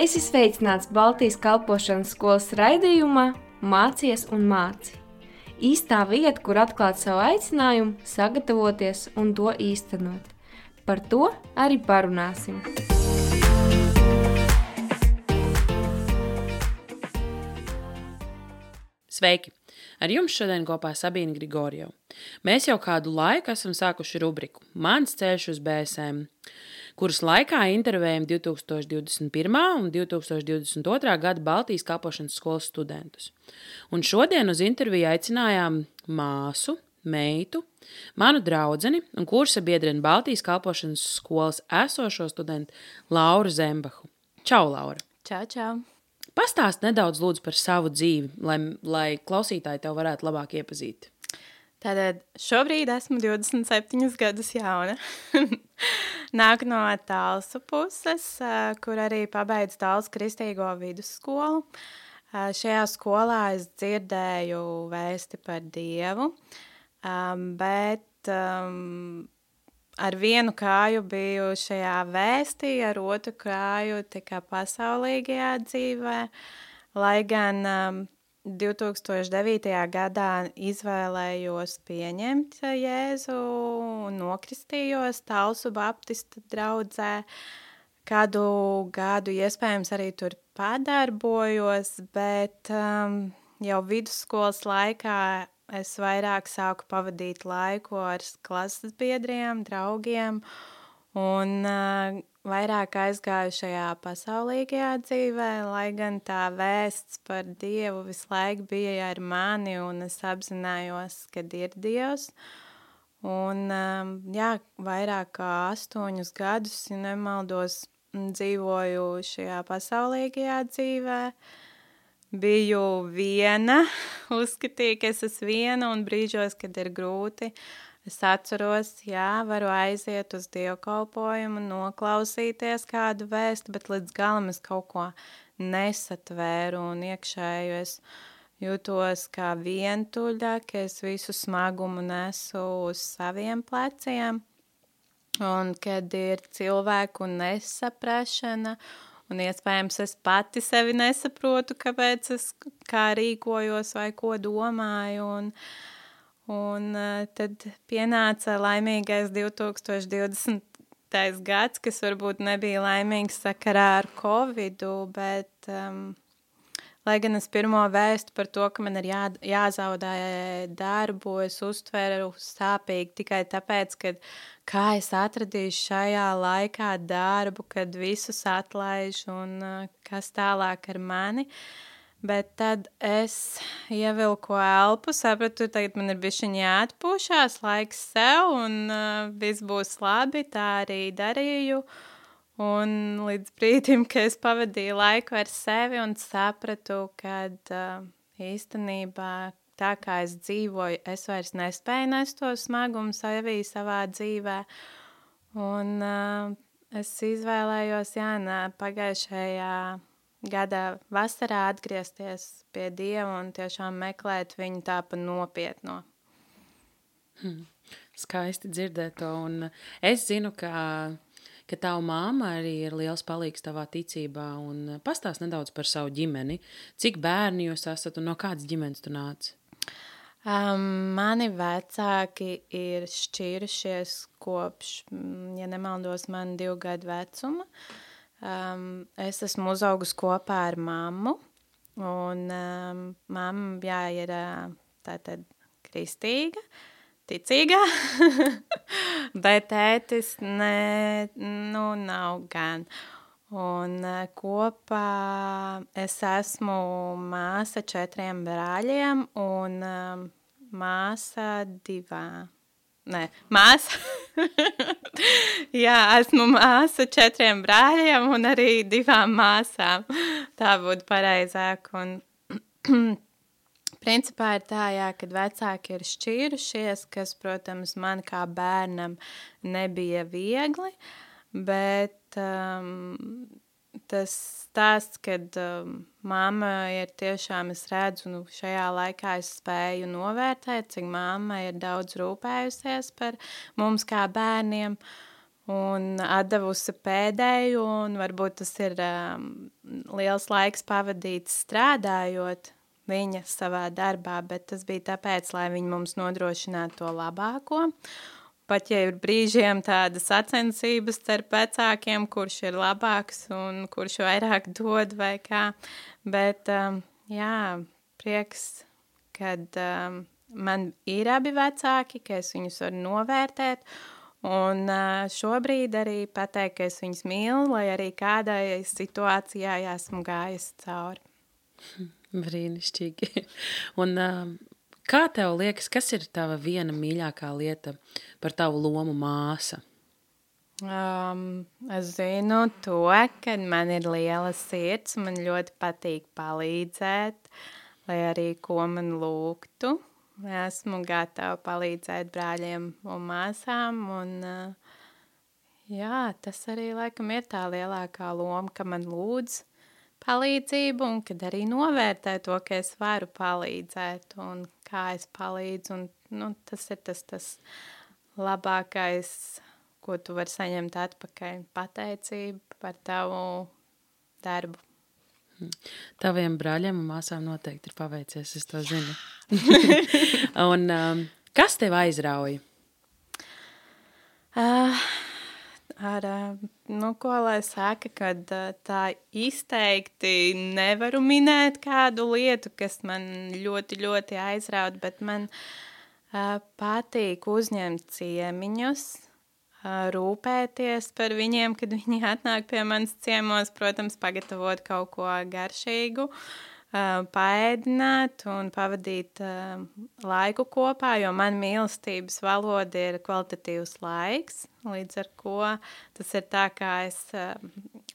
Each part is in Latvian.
Es esmu sveicināts Baltijas kalpošanas skolas raidījumā Mācies un māci. Īstā vieta, kur atklāt savu aicinājumu, sagatavoties un to īstenot. Par to arī parunāsim. Sveiki! Ar jums šodien kopā Sabīna Grigorjeva. Mēs jau kādu laiku esam sākuši rubriku Mans ceļš uz BSM kuras laikā intervējam 2021. un 2022. gada Baltijas kalpošanas skolas studentus. Un šodien uz interviju aicinājām māsu, meitu, manu draugu un kursa biedreni Baltijas kalpošanas skolas esošo studentu Lauru Zembahu. Čau, Laura! Čau, čau! Pastāst nedaudz par savu dzīvi, lai, lai klausītāji tev varētu labāk iepazīt. Tātad šobrīd esmu 27 gadus jauna. Nāk no tālsu puses, kur arī pabeidzu tālsu kristīgo vidusskolu. Šajā skolā es dzirdēju vēsti par Dievu, bet ar vienu kāju biju šajā vēstī, ar otru kāju tikai pasaulīgajā dzīvē, lai gan 2009. gadā izvēlējos pieņemt Jēzu un nokristījos Talsu Baptista draudzē. Kādu gadu iespējams arī tur padarbojos, bet um, jau vidusskolas laikā es vairāk sāku pavadīt laiku ar klases biedriem, draugiem un uh, vairāk aizgāju šajā pasaulīgajā dzīvē, lai gan tā vēsts par Dievu visu laiku bija ar mani, un es apzinājos, ka ir Dievs. Un, um, jā, vairāk kā astoņus gadus, ja nemaldos, dzīvoju šajā pasaulīgajā dzīvē. Biju viena, uzskatīju, ka es esmu viena, un brīžos, kad ir grūti, uh, Es atceros, jā, varu aiziet uz dievkalpojumu, noklausīties kādu vēstu, bet līdz galam es kaut ko nesatvēru un iekšēju es jūtos kā vientuļa, ka es visu smagumu nesu uz saviem pleciem. Un kad ir cilvēku nesaprašana, un iespējams es pati sevi nesaprotu, kāpēc es kā rīkojos vai ko domāju. Un, uh, Un uh, tad pienāca laimīgais 2020. gads, kas varbūt nebija laimīgs sakarā ar Covid, bet, um, lai gan es pirmo vēstu par to, ka man ir jā, jāzaudē darbu, es uztveru sāpīgi tikai tāpēc, ka kā es atradīšu šajā laikā darbu, kad visus atlaiž un uh, kas tālāk ar mani. Uh, Bet tad es ievilku elpu, sapratu, tagad man ir bišķiņ jāatpūšās, laiks sev, un uh, viss būs labi, tā arī darīju. Un līdz brīdim, kad es pavadīju laiku ar sevi un sapratu, ka uh, īstenībā tā kā es dzīvoju, es vairs nespēju nest to smagumu savī savā dzīvē. Un uh, es izvēlējos, jā, pagājušajā gada vasarā atgriezties pie Dieva un tiešām meklēt viņu tā pa nopietno. Hmm. Skaisti dzirdēt to, un es zinu, ka, ka tava māma arī ir liels palīgs tavā ticībā, un pastāst nedaudz par savu ģimeni. Cik bērni jūs esat un no kādas ģimenes tu nāc? Um, mani vecāki ir šķīrušies kopš, mm, ja nemaldos, man divu gadu vecuma. Uh, Um, es esmu uzaugusi kopā ar mammu, un um, mamma, jā, ir tātad kristīga, ticīga, bet tētis ne, nu, nav gan. Un kopā es esmu māsa četriem brāļiem un um, māsa divām Nē, māsa. Jā, esmu māsa četriem brāļiem un arī divām māsām. Tā būtu pareizāk. Un, principā ir tā, jā, kad vecāki ir šķīrušies, kas, protams, man kā bērnam nebija viegli, bet um, tas stāsts, kad um, mamma ir tiešām, es redzu, nu, šajā laikā es spēju novērtēt, cik mamma ir daudz rūpējusies par mums kā bērniem. un atdevusi pēdējo, un varbūt tas ir um, liels laiks pavadīts strādājot viņa savā darbā, bet tas bija tāpēc, lai viņi mums nodrošinātu to labāko. Pat ja ir brīžiem tādas sacensības starp vecākiem, kurš ir labāks un kurš vairāk dod vai kā, bet um, jā, prieks, kad um, man ir abi vecāki, ka es viņus varu novērtēt, Un šobrīd arī pateikt, ka es viņus mīlu, lai arī kādai situācijai esmu gājis cauri. Brīnišķīgi. Un kā tev liekas, kas ir tava viena mīļākā lieta par tavu lomu māsa? Um, es zinu to, ka man ir liela sirds, man ļoti patīk palīdzēt, lai arī ko man lūgtu. Esmu gatava palīdzēt brāļiem un māsām. Un, jā, tas arī laikam ir tā lielākā loma, ka man lūdz palīdzību un kad arī novērtē to, ka es varu palīdzēt un kā es palīdzu. Un, nu, tas ir tas, tas labākais, ko tu vari saņemt atpakaļ. Pateicība par tavu darbu. Taviem brāļiem un māsām noteikti ir paveicies, es to zinu. un, um, kas tev aizrauja? Uh, ar, nu, ko lai saka, kad uh, tā izteikti nevaru minēt kādu lietu, kas man ļoti, ļoti aizraud, bet man uh, patīk uzņemt ciemiņus, rūpēties par viņiem, kad viņi atnāk pie manas ciemos, protams, pagatavot kaut ko garšīgu, paēdināt un pavadīt laiku kopā, jo man mīlestības valoda ir kvalitatīvs laiks, līdz ar ko tas ir tā, kā es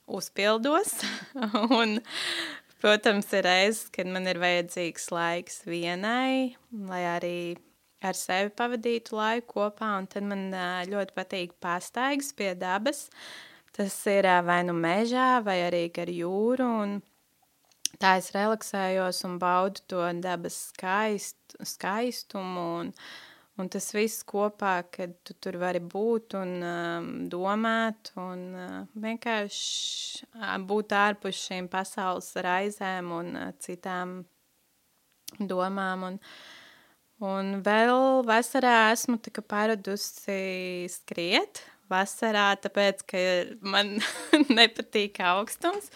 uzpildos un Protams, ir reizes, kad man ir vajadzīgs laiks vienai, lai arī ar sevi pavadītu laiku kopā, un tad man ļoti patīk pastaigas pie dabas. Tas ir vai nu mežā, vai arī gar jūru, un tā es relaksējos un baudu to dabas skaist, skaistumu, un, un tas viss kopā, kad tu tur vari būt un um, domāt, un uh, vienkārši būt ārpus šīm pasaules raizēm un uh, citām domām, un uh, Un vēl vasarā esmu paradusi skriet. Vasarā, tāpēc, ka man nepatīk augstums,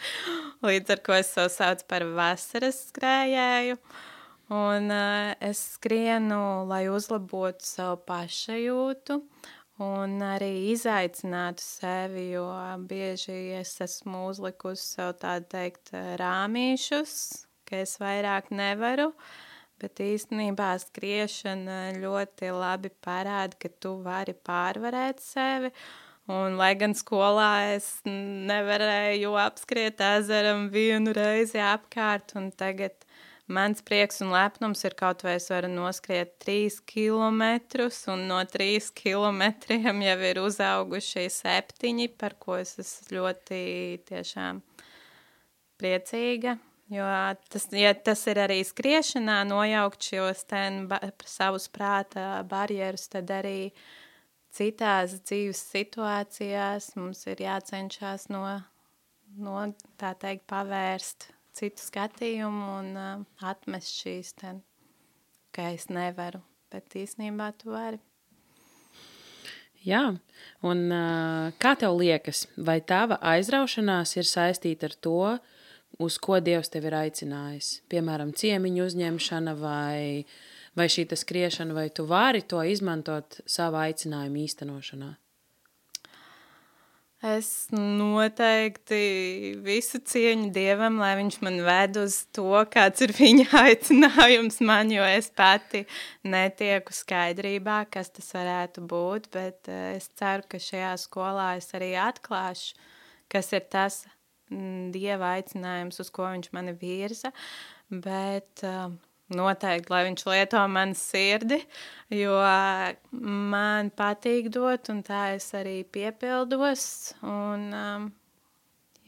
līdz ar to es to saucu par vasaras skrējēju. Un uh, es skrienu, lai uzlabotu savu pašajūtu un arī izaicinātu sevi, jo bieži es esmu uzlikusi sev tādu teikt rāmīšus, ka es vairāk nevaru. Uh, Bet īstenībā skriešana ļoti labi parāda, ka tu vari pārvarēt sevi. Un, lai gan skolā es nevarēju apskriet ezeram vienu reizi apkārt, un tagad mans prieks un lepnums ir kaut vai es varu noskriet trīs kilometrus, un no trīs kilometriem jau ir uzauguši septiņi, par ko es esmu ļoti tiešām priecīga. Jo tas, ja tas ir arī skriešanā, nojaukt šos savus prāta barjerus, tad arī citās dzīves situācijās mums ir jācenšas no, no tā teikt, pavērst citu skatījumu un uh, atmest šīs ten, ka es nevaru, bet īstenībā tu vari. Jā, un uh, kā tev liekas, vai tava aizraušanās ir saistīta ar to, uh, uz ko Dievs tevi ir aicinājis. Piemēram, ciemiņu uzņemšana vai, vai šī skriešana, vai tu vari to izmantot savā aicinājuma īstenošanā? Es noteikti visu cieņu Dievam, lai viņš man ved uz to, kāds ir viņa aicinājums man, jo es pati netieku skaidrībā, kas tas varētu būt, bet eh, es ceru, ka šajā skolā es arī atklāšu, kas ir tas, dieva aicinājums, uz ko viņš mani virza, bet uh, noteikti, lai viņš lieto manu sirdi, jo man patīk dot, un tā es arī piepildos. Un, um,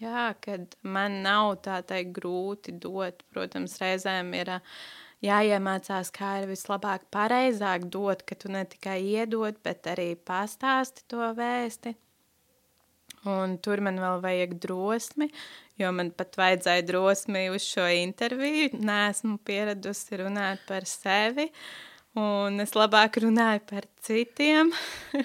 jā, kad man nav tā teikt grūti dot, protams, reizēm ir uh, jāiemācās, kā ir vislabāk pareizāk dot, ka tu ne tikai iedod, bet arī pastāsti to vēsti. Un tur man vēl vajag drosmi, jo man pat vajadzēja drosmi uz šo interviju. Nē, esmu pieradusi runāt par sevi, un es labāk runāju par citiem.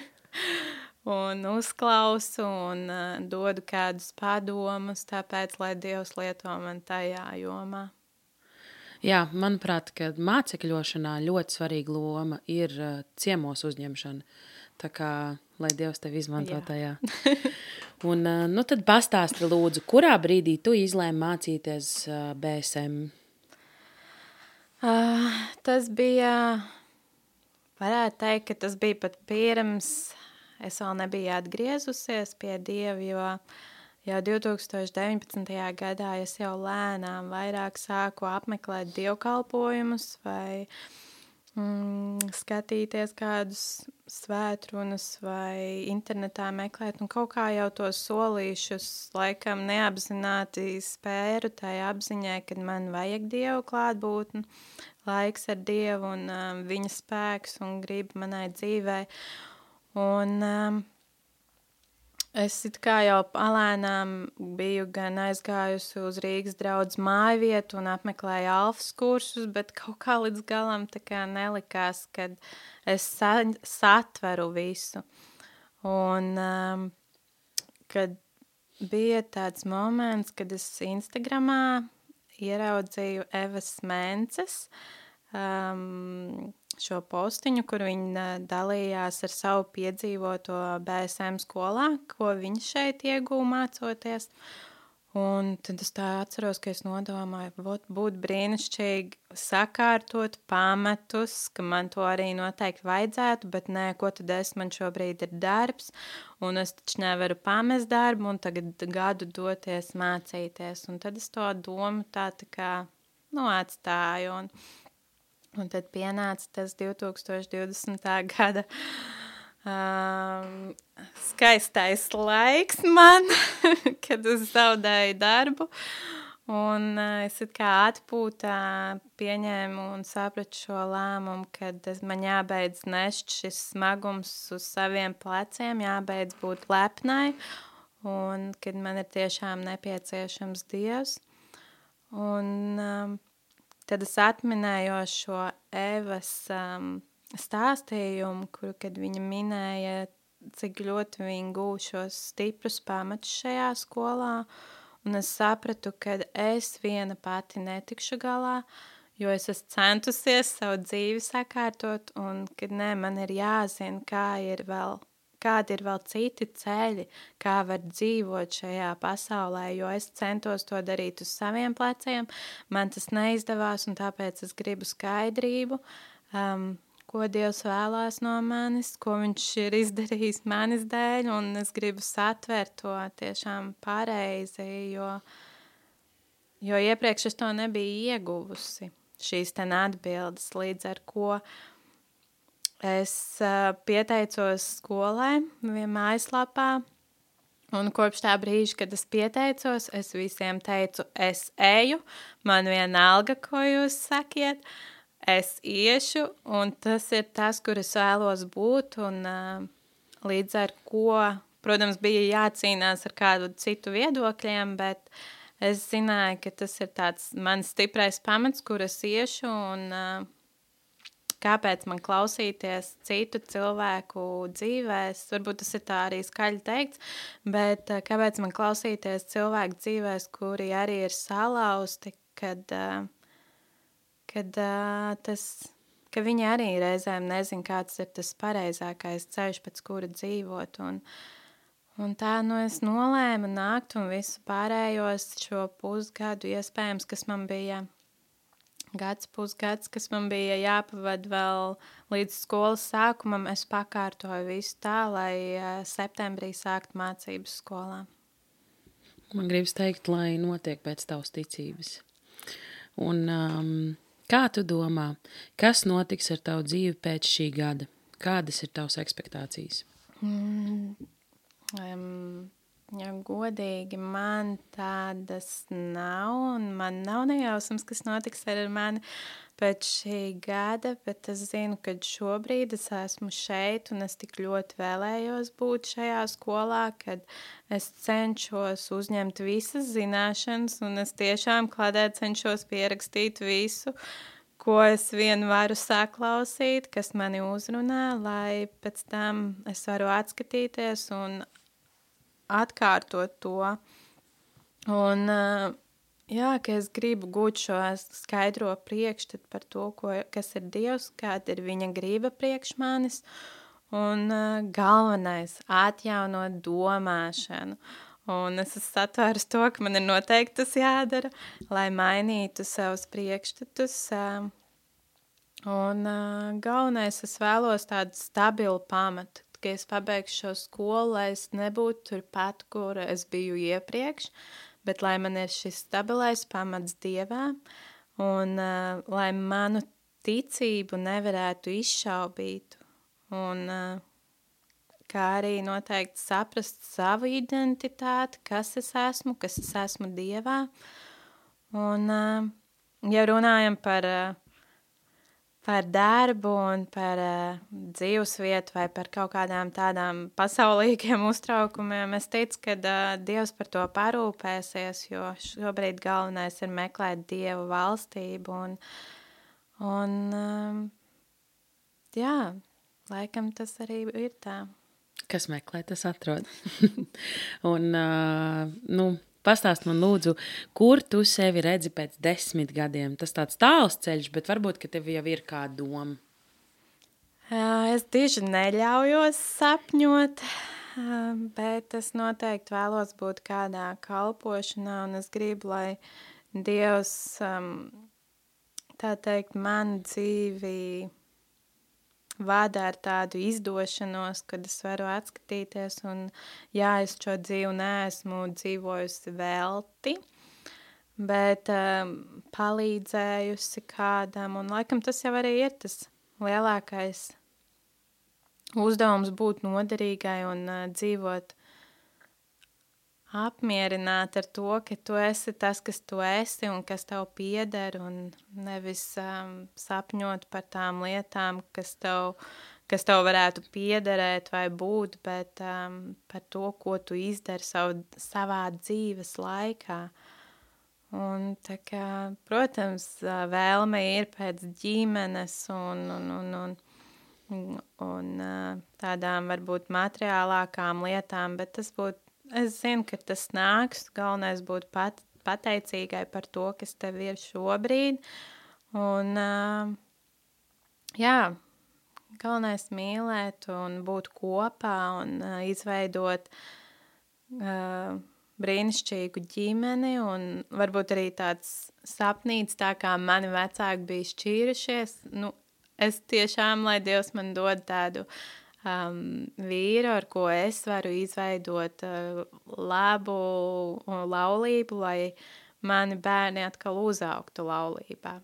un uzklausu un uh, dodu kādus padomus, tāpēc, lai Dievs lieto man tajā jomā. Jā, manuprāt, mācekļošanā ļoti svarīga loma ir uh, ciemos uzņemšana. Tā kā lai Dievs tevi izmanto Jā. tajā. Un, uh, nu, tad pastāsti, lūdzu, kurā brīdī tu izlēmi mācīties uh, BSM? Uh, tas bija, varētu teikt, ka tas bija pat pirms es vēl nebiju atgriezusies pie Dieva, jo jau 2019. gadā es jau lēnām vairāk sāku apmeklēt dievkalpojumus vai mm, skatīties kādus svētrunas vai internetā meklēt, un kaut kā jau tos solīšus laikam neapzināti spēru tai apziņai, kad man vajag Dievu klātbūtni, laiks ar Dievu un um, viņa spēks un grib manai dzīvei. Un um, es kā jau palēnām biju gan aizgājusi uz Rīgas draudzes māju vietu un apmeklēju alfas kursus, bet kaut kā līdz galam kā nelikās, kad es sa satveru visu. Un um, kad bija tāds moments, kad es Instagramā ieraudzīju Evas Mences, um, šo postiņu, kur viņa dalījās ar savu piedzīvoto BSM skolā, ko viņa šeit iegūta mācoties. Un tad es tā atceros, ka es nodomāju, būtu brīnišķīgi sakārtot pamatus, ka man to arī noteikti vajadzētu, bet nē, ko tad es man šobrīd ir darbs, un es taču nevaru pamest darbu un tagad gadu doties mācīties. Un tad es to domu tā, tā kā, nu, atstāju. Un Un tad pienāca tas 2020. gada um, skaistais laiks man, kad es zaudēju darbu. Un uh, es kā atpūtā pieņēmu un sapratu šo lēmumu, kad man jābeidz nest šis smagums uz saviem pleciem, jābeidz būt lepnai, un kad man ir tiešām nepieciešams Dievs. Un um, Tad es atminējos šo Evas um, stāstījumu, kuru, kad viņa minēja, cik ļoti viņa gūšos stiprus pamatus šajā skolā, un es sapratu, ka es viena pati netikšu galā, jo es esmu centusies savu dzīvi sakārtot, un kad nē, man ir jāzina, kā ir vēl kādi ir vēl citi ceļi, kā var dzīvot šajā pasaulē, jo es centos to darīt uz saviem pleciem. Man tas neizdevās, un tāpēc es gribu skaidrību, um, ko Dievs vēlās no manis, ko Viņš ir izdarījis manis dēļ, un es gribu satvert to tiešām pareizi, jo, jo iepriekš es to nebiju ieguvusi. Šīs ten atbildes, līdz ar ko uh, Es uh, pieteicos skolai, mājaslapā, un kopš tā brīža, kad es pieteicos, es visiem teicu, es eju, man vienalga, ko jūs sakiet, es iešu, un tas ir tas, kur es vēlos būt, un uh, līdz ar ko, protams, bija jācīnās ar kādu citu viedokļiem, bet es zināju, ka tas ir tāds mans stiprais pamats, kur es iešu, un uh, kāpēc man klausīties citu cilvēku dzīvēs, varbūt tas ir tā arī skaļi teikts, bet eh, kāpēc man klausīties cilvēku dzīvēs, kuri arī ir salauzti, kad, eh, kad eh, tas, ka viņi arī reizēm nezin, kāds ir tas pareizākais ceļš, pēc kura dzīvot, un, Un tā nu es nolēmu nākt un visu pārējos šo pusgadu, iespējams, kas man bija gads, pusgads, kas man bija jāpavada vēl līdz skolas sākumam, es pakārtoju visu tā, lai uh, septembrī sākt mācības skolā. Man gribas teikt, lai notiek pēc tavas ticības. Un um, kā tu domā, kas notiks ar tavu dzīvi pēc šī gada? Kādas ir tavas expectācijas? Mm, um, Ja godīgi, man tādas nav, un man nav nejausmas, kas notiks ar mani pēc šī gada, bet es zinu, ka šobrīd es esmu šeit, un es tik ļoti vēlējos būt šajā skolā, kad es cenšos uzņemt visas zināšanas, un es tiešām kladē cenšos pierakstīt visu, ko es vien varu saklausīt, kas mani uzrunā, lai pēc tam es varu atskatīties un atkārtot to. Un, jā, ka es gribu gūt šo skaidro priekšstatu par to, ko, kas ir Dievs, kāda ir viņa grība priekš manis. Un galvenais - atjaunot domāšanu. Un es esmu satvērus to, ka man ir noteikti tas jādara, lai mainītu savus priekšstatus. Un galvenais, es vēlos tādu stabilu pamatu, ka es pabeigšu šo skolu, lai es nebūtu turpat, kur es biju iepriekš, bet lai man ir šis stabilais pamats dievā un uh, lai manu ticību nevarētu izšaubīt un uh, kā arī noteikti saprast savu identitāti, kas es esmu, kas es esmu dievā. Un, uh, ja runājam par uh, par darbu un par uh, dzīvesvietu vai par kaut kādām tādām pasaulīgiem uztraukumiem, es ticu, ka uh, Dievs par to parūpēsies, jo šobrīd galvenais ir meklēt Dievu valstību. Un, un um, jā, laikam tas arī ir tā. Kas meklē, tas atrod. un, uh, nu, Pastāst man, lūdzu, kur tu sevi redzi pēc desmit gadiem? Tas tāds tāls ceļš, bet varbūt tev jau ir kāda doma. Es tieši neļaujos sapņot, bet es noteikti vēlos būt kādā kalpošanā, un es gribu, lai Dievs, tā teikt, man dzīvi vada ar tādu izdošanos, kad es varu atskatīties, un jā, es šo dzīvi neesmu dzīvojusi velti, bet um, palīdzējusi kādam, un laikam tas jau arī ir tas lielākais uzdevums būt noderīgai un uh, dzīvot apmierināta ar to, ka tu esi tas, kas tu esi un kas tev pieder, un nevis um, sapņot par tām lietām, kas tev, kas tev varētu piederēt vai būt, bet um, par to, ko tu izdari savu, savā dzīves laikā. Un, kā, protams, vēlme ir pēc ģimenes un, un, un, un, un, un tādām varbūt materiālākām lietām, bet tas būtu Es zinu, ka tas nāks. Galvenais būt pat, pateicīgai par to, kas tev ir šobrīd. Un, uh, jā, galvenais mīlēt un būt kopā un uh, izveidot uh, brīnišķīgu ģimeni un varbūt arī tāds sapnīts, tā kā mani vecāki bija šķīrušies. Nu, es tiešām, lai Dievs man dod tādu uh, um, vīru, ar ko es varu izveidot uh, labu laulību, lai mani bērni atkal uzaugtu laulībā.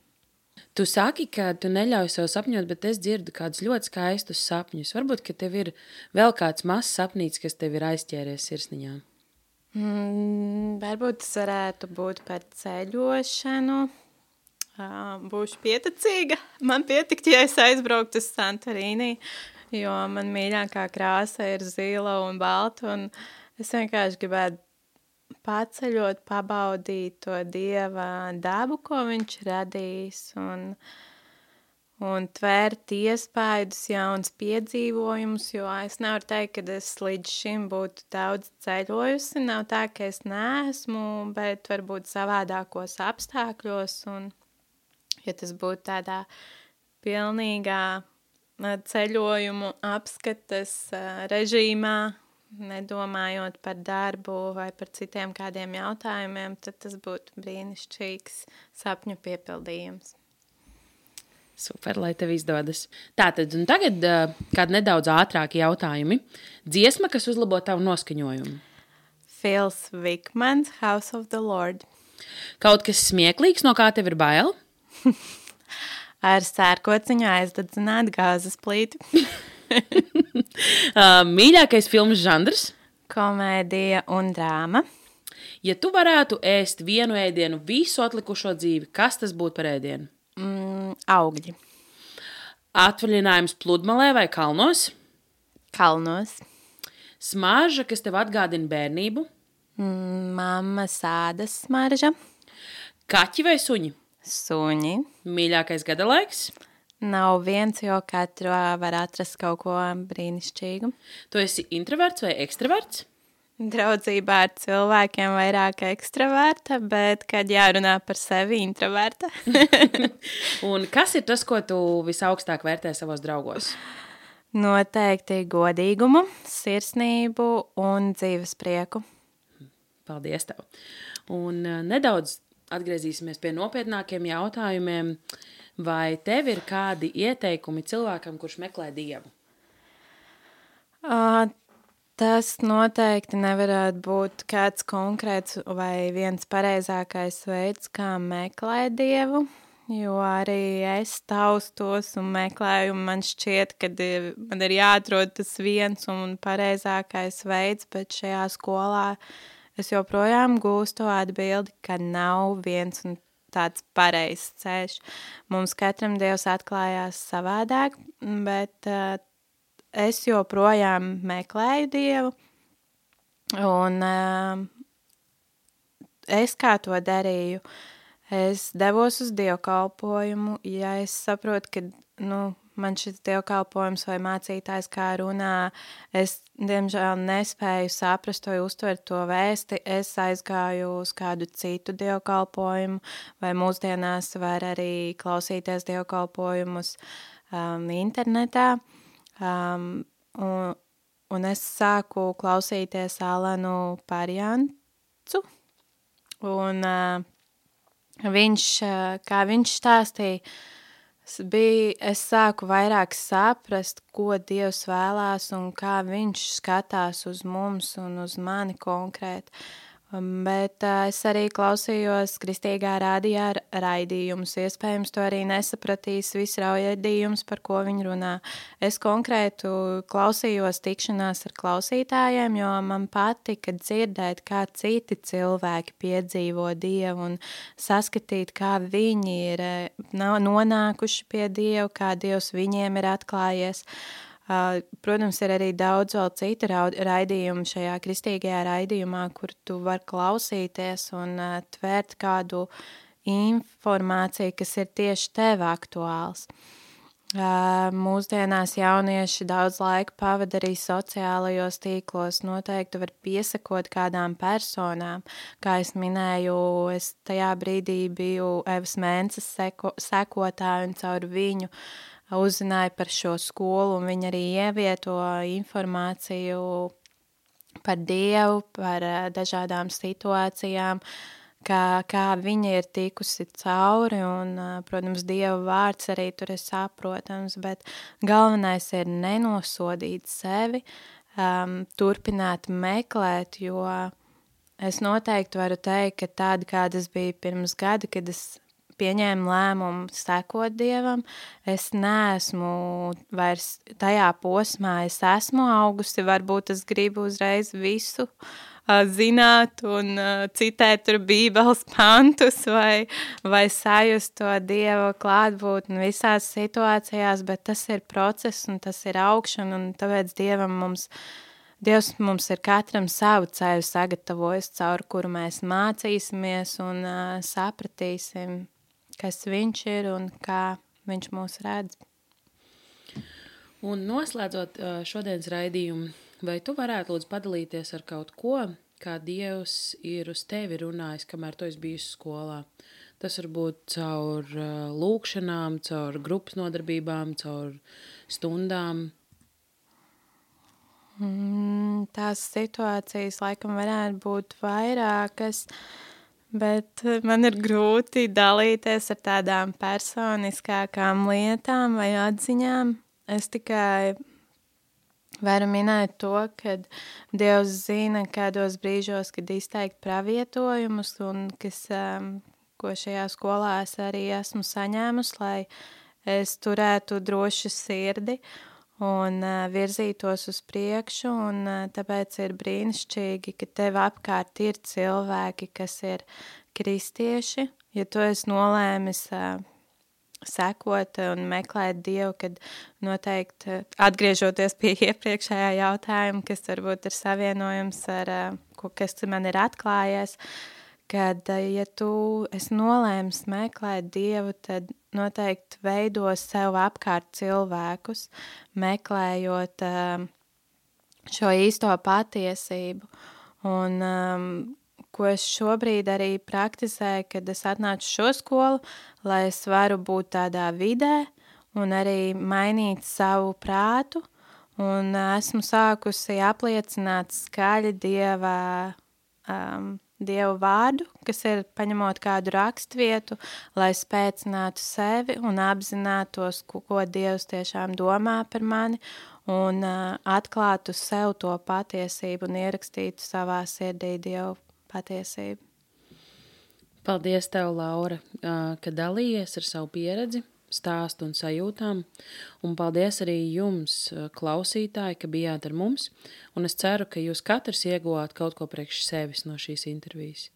Tu saki, ka tu neļauj sev sapņot, bet es dzirdu kādus ļoti skaistus sapņus. Varbūt, ka tev ir vēl kāds mazs sapnīts, kas tev ir aizķēries sirsniņā. Mm, varbūt tas varētu būt par ceļošanu. Uh, būšu pieticīga. Man pietikt, ja es aizbrauktu uz Santorīnu jo man mīļākā krāsa ir zila un balta, un es vienkārši gribētu paceļot, pabaudīt to dieva dabu, ko viņš radījis, un, un tvērt iespaidus, jauns piedzīvojumus, jo es nevaru teikt, ka es līdz šim būtu daudz ceļojusi, nav tā, ka es neesmu, bet varbūt savādākos apstākļos, un ja tas būtu tādā pilnīgā ceļojumu apskates režīmā, nedomājot par darbu vai par citiem kādiem jautājumiem, tad tas būtu brīnišķīgs sapņu piepildījums. Super, lai tev izdodas. Tātad, un tagad kādi nedaudz ātrāki jautājumi. Dziesma, kas uzlabo tavu noskaņojumu. Fils Vikmans, House of the Lord. Kaut kas smieklīgs, no kā tev ir bail? ar sērkociņu aizdedzināt gāzes plīti. uh, mīļākais filmas žanrs? komēdija un drāma. Ja tu varētu ēst vienu ēdienu visu atlikušo dzīvi, kas tas būtu par ēdienu? Mm, augļi. Atvaļinājums pludmalē vai kalnos? Kalnos. Smarža, kas tev atgādina bērnību? Mm, mamma sādas smarža. Kaķi vai suņi? Suņi. Mīļākais gada laiks? Nav viens, jo katrā var atrast kaut ko brīnišķīgu. Tu esi introverts vai ekstraverts? Draudzībā ar cilvēkiem vairāk ekstraverta, bet, kad jārunā par sevi, introverta. Un kas ir tas, ko tu visaugstāk vērtē savos draugos? Noteikti godīgumu, sirsnību un dzīves prieku. Paldies! Tev. Un nedaudz atgriezīsimies pie nopietnākiem jautājumiem. Vai tev ir kādi ieteikumi cilvēkam, kurš meklē dievu? Uh, tas noteikti nevarētu būt kāds konkrēts vai viens pareizākais veids, kā meklēt dievu. Jo arī es taustos un meklēju, un man šķiet, ka man ir jāatrod tas viens un pareizākais veids, bet šajā skolā es joprojām gūstu atbildi, ka nav viens un tāds pareizs ceļš. Mums katram Dievs atklājās savādāk, bet uh, es joprojām meklēju Dievu, un uh, es kā to darīju, es devos uz dievkalpojumu, ja es saprotu, ka, nu, man šis dievkalpojums vai mācītājs kā runā, es, diemžēl, nespēju saprast vai uztvert to vēsti. Es aizgāju uz kādu citu dievkalpojumu, vai mūsdienās var arī klausīties dievkalpojumus um, internetā. Um, un, un es sāku klausīties Alanu Parjancu, un uh, viņš, uh, kā viņš stāstīja, bija, es sāku vairāk saprast, ko Dievs vēlās un kā viņš skatās uz mums un uz mani konkrēti. Um, bet uh, es arī klausījos kristīgā rādījā raidījumus. Iespējams, to arī nesapratīs viss raidījums, par ko viņi runā. Es konkrētu klausījos tikšanās ar klausītājiem, jo man patika dzirdēt, kā citi cilvēki piedzīvo Dievu un saskatīt, kā viņi ir nonākuši pie Dieva, kā Dievs viņiem ir atklājies. Uh, Protams, ir arī daudz vēl citu raidījumu šajā kristīgajā raidījumā, kur tu vari klausīties un tvērt kādu informāciju, kas ir tieši tev aktuāls. Mūsdienās jaunieši daudz laika pavada arī sociālajos tīklos. Noteikti var piesakot kādām personām. Kā es minēju, es tajā brīdī biju Evas Mēnesis seko, sekotāja un caur viņu uh, uzzināja par šo skolu, un viņi arī ievieto informāciju par Dievu, par eh, dažādām situācijām, kā, kā viņa ir tikusi cauri, un, eh, protams, Dieva vārds arī tur ir saprotams, bet galvenais ir nenosodīt sevi, um, turpināt meklēt, jo es noteikti varu teikt, ka tāda, kāda es biju pirms gada, kad es pieņēmu lēmumu sekot dievam. Es neesmu vairs tajā posmā, es esmu augusi. Varbūt es gribu uzreiz visu uh, zināt un uh, citēt tur bībeles pantus vai, vai sajust to dieva klātbūtni visās situācijās, bet tas ir process un tas ir augšana un tāpēc dievam mums. Dievs mums ir katram savu ceļu sagatavojis, caur kuru mēs mācīsimies un uh, sapratīsim kas viņš ir un kā viņš mūs redz. Un noslēdzot šodienas raidījumu, vai tu varētu lūdzu padalīties ar kaut ko, kā Dievs ir uz tevi runājis, kamēr tu esi bijis skolā? Tas var būt caur lūkšanām, caur grupas nodarbībām, caur stundām. Mm, tās situācijas laikam varētu būt vairākas. Uh, Bet eh, man ir grūti dalīties ar tādām personiskākām lietām vai atziņām. Es tikai varu minēt to, ka Dievs zina, kādos brīžos, kad izteikt pravietojumus, un kas, um, ko šajā skolā es arī esmu saņēmusi, lai es turētu drošu sirdi un uh, virzītos uz priekšu. Un, uh, tāpēc ir brīnišķīgi, ka tev apkārt ir cilvēki, kas ir kristieši. Ja tu esi nolēmis uh, sekot un meklēt Dievu, kad noteikti atgriežoties pie iepriekšējā jautājuma, kas varbūt ir savienojums ar, ko, kas man ir atklājies, kad, ja tu esi nolēmis meklēt Dievu, tad noteikti veido sev apkārt cilvēkus, meklējot šo īsto patiesību. Un um, ko es šobrīd arī praktizēju, kad es atnācu šo skolu, lai es varu būt tādā vidē un arī mainīt savu prātu. Un esmu sākusi apliecināt skaļi Dieva, um, Dieva vārdu, kas ir paņemot kādu rakstvietu, lai spēcinātu sevi un apzinātos, ko, ko Dievs tiešām domā par mani un uh, atklātu sev to patiesību un ierakstītu savā sirdī Dievu patiesību. Paldies, tev, Laura, ka dalījies ar savu pieredzi, stāstu un sajūtām. Un paldies arī jums, klausītāji, ka bijāt ar mums. Un es ceru, ka jūs katrs ieguvāt kaut ko priekš sevis no šīs intervijas.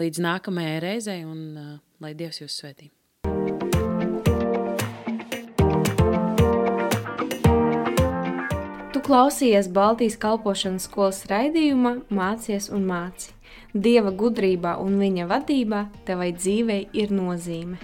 Līdz nākamajai reizei, un lai Dievs jūs svētī! Tu klausījies Baltijas kalpošanas skolas raidījumā Mācies un māci. Dieva gudrībā un viņa vadībā tevai dzīvei ir nozīme.